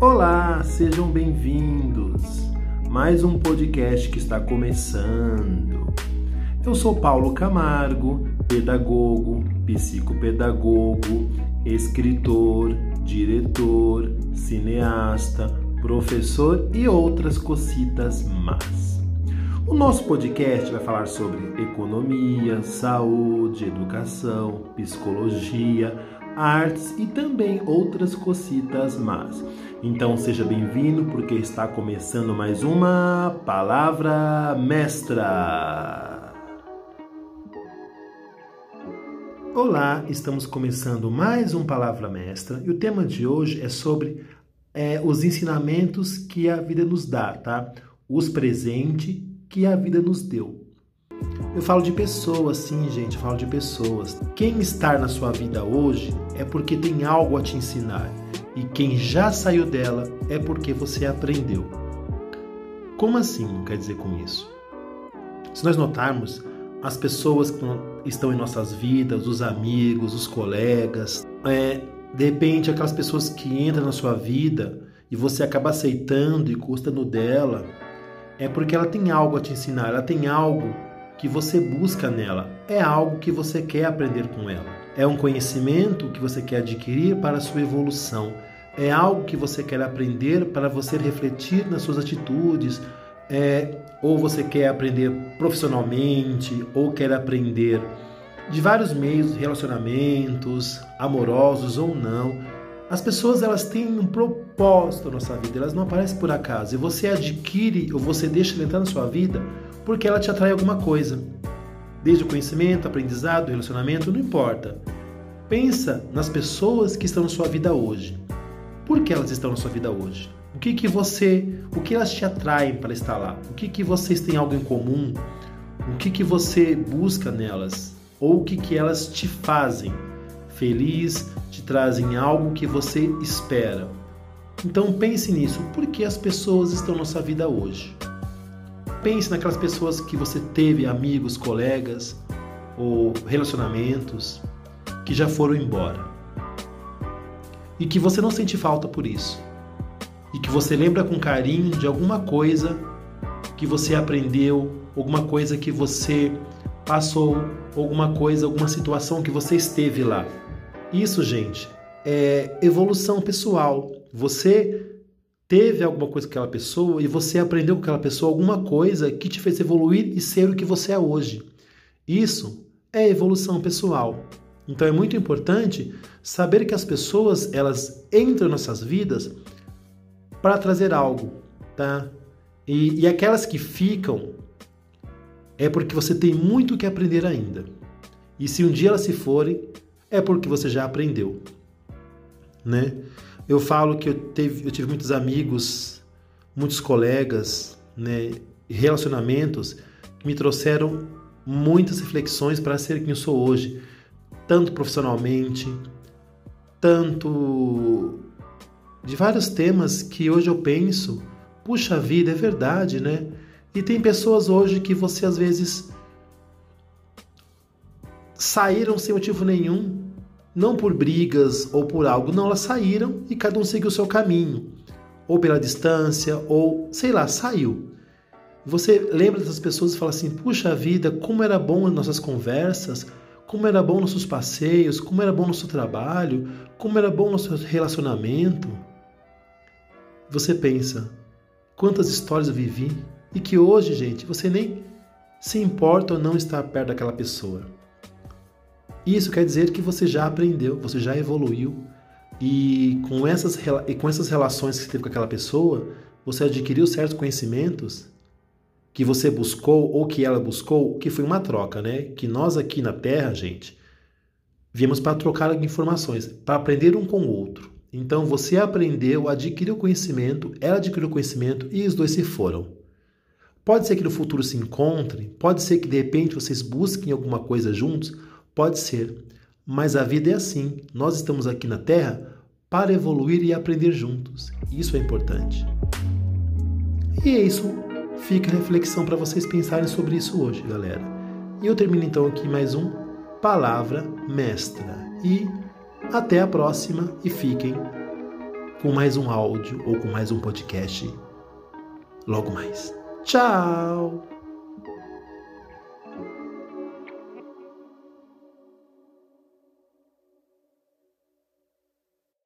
Olá, sejam bem-vindos. Mais um podcast que está começando. Eu sou Paulo Camargo, pedagogo, psicopedagogo, escritor, diretor, cineasta, professor e outras cocitas más. O nosso podcast vai falar sobre economia, saúde, educação, psicologia, artes e também outras cocitas más. Então seja bem-vindo porque está começando mais uma palavra mestra. Olá, estamos começando mais um palavra mestra e o tema de hoje é sobre é, os ensinamentos que a vida nos dá, tá? Os presentes que a vida nos deu. Eu falo de pessoas, sim, gente, eu falo de pessoas. Quem está na sua vida hoje é porque tem algo a te ensinar. E quem já saiu dela é porque você aprendeu. Como assim quer dizer com isso? Se nós notarmos, as pessoas que estão em nossas vidas, os amigos, os colegas, é, de repente aquelas pessoas que entram na sua vida e você acaba aceitando e gostando dela, é porque ela tem algo a te ensinar, ela tem algo que você busca nela, é algo que você quer aprender com ela. É um conhecimento que você quer adquirir para a sua evolução. É algo que você quer aprender para você refletir nas suas atitudes, é, ou você quer aprender profissionalmente, ou quer aprender de vários meios, relacionamentos, amorosos ou não. As pessoas elas têm um propósito na nossa vida, elas não aparecem por acaso. E você adquire ou você deixa ela entrar na sua vida porque ela te atrai alguma coisa. Desde o conhecimento, aprendizado, relacionamento, não importa. Pensa nas pessoas que estão na sua vida hoje. Por que elas estão na sua vida hoje? O que que você, o que elas te atraem para estar lá? O que que vocês têm algo em comum? O que que você busca nelas? Ou o que que elas te fazem feliz, te trazem algo que você espera? Então pense nisso. Por que as pessoas estão na sua vida hoje? Pense naquelas pessoas que você teve, amigos, colegas ou relacionamentos que já foram embora. E que você não sente falta por isso. E que você lembra com carinho de alguma coisa que você aprendeu, alguma coisa que você passou, alguma coisa, alguma situação que você esteve lá. Isso, gente, é evolução pessoal. Você teve alguma coisa com aquela pessoa e você aprendeu com aquela pessoa alguma coisa que te fez evoluir e ser o que você é hoje. Isso é evolução pessoal. Então é muito importante saber que as pessoas elas entram em nossas vidas para trazer algo, tá? E, e aquelas que ficam é porque você tem muito que aprender ainda. E se um dia elas se forem, é porque você já aprendeu, né? Eu falo que eu, teve, eu tive muitos amigos, muitos colegas, né, relacionamentos que me trouxeram muitas reflexões para ser quem eu sou hoje, tanto profissionalmente, tanto de vários temas que hoje eu penso, puxa vida, é verdade, né? E tem pessoas hoje que você às vezes saíram sem motivo nenhum não por brigas ou por algo, não, elas saíram e cada um seguiu o seu caminho, ou pela distância, ou sei lá, saiu. Você lembra dessas pessoas e fala assim: puxa vida, como era bom as nossas conversas, como era bom nossos passeios, como era bom nosso trabalho, como era bom nosso relacionamento. Você pensa: quantas histórias eu vivi e que hoje, gente, você nem se importa ou não estar perto daquela pessoa. Isso quer dizer que você já aprendeu, você já evoluiu e com essas, e com essas relações que você teve com aquela pessoa, você adquiriu certos conhecimentos que você buscou ou que ela buscou, que foi uma troca, né? Que nós aqui na Terra, gente, viemos para trocar informações, para aprender um com o outro. Então você aprendeu, adquiriu conhecimento, ela adquiriu conhecimento e os dois se foram. Pode ser que no futuro se encontrem, pode ser que de repente vocês busquem alguma coisa juntos, Pode ser, mas a vida é assim. Nós estamos aqui na Terra para evoluir e aprender juntos. Isso é importante. E é isso. Fica a reflexão para vocês pensarem sobre isso hoje, galera. E eu termino então aqui mais um Palavra Mestra. E até a próxima e fiquem com mais um áudio ou com mais um podcast logo mais. Tchau!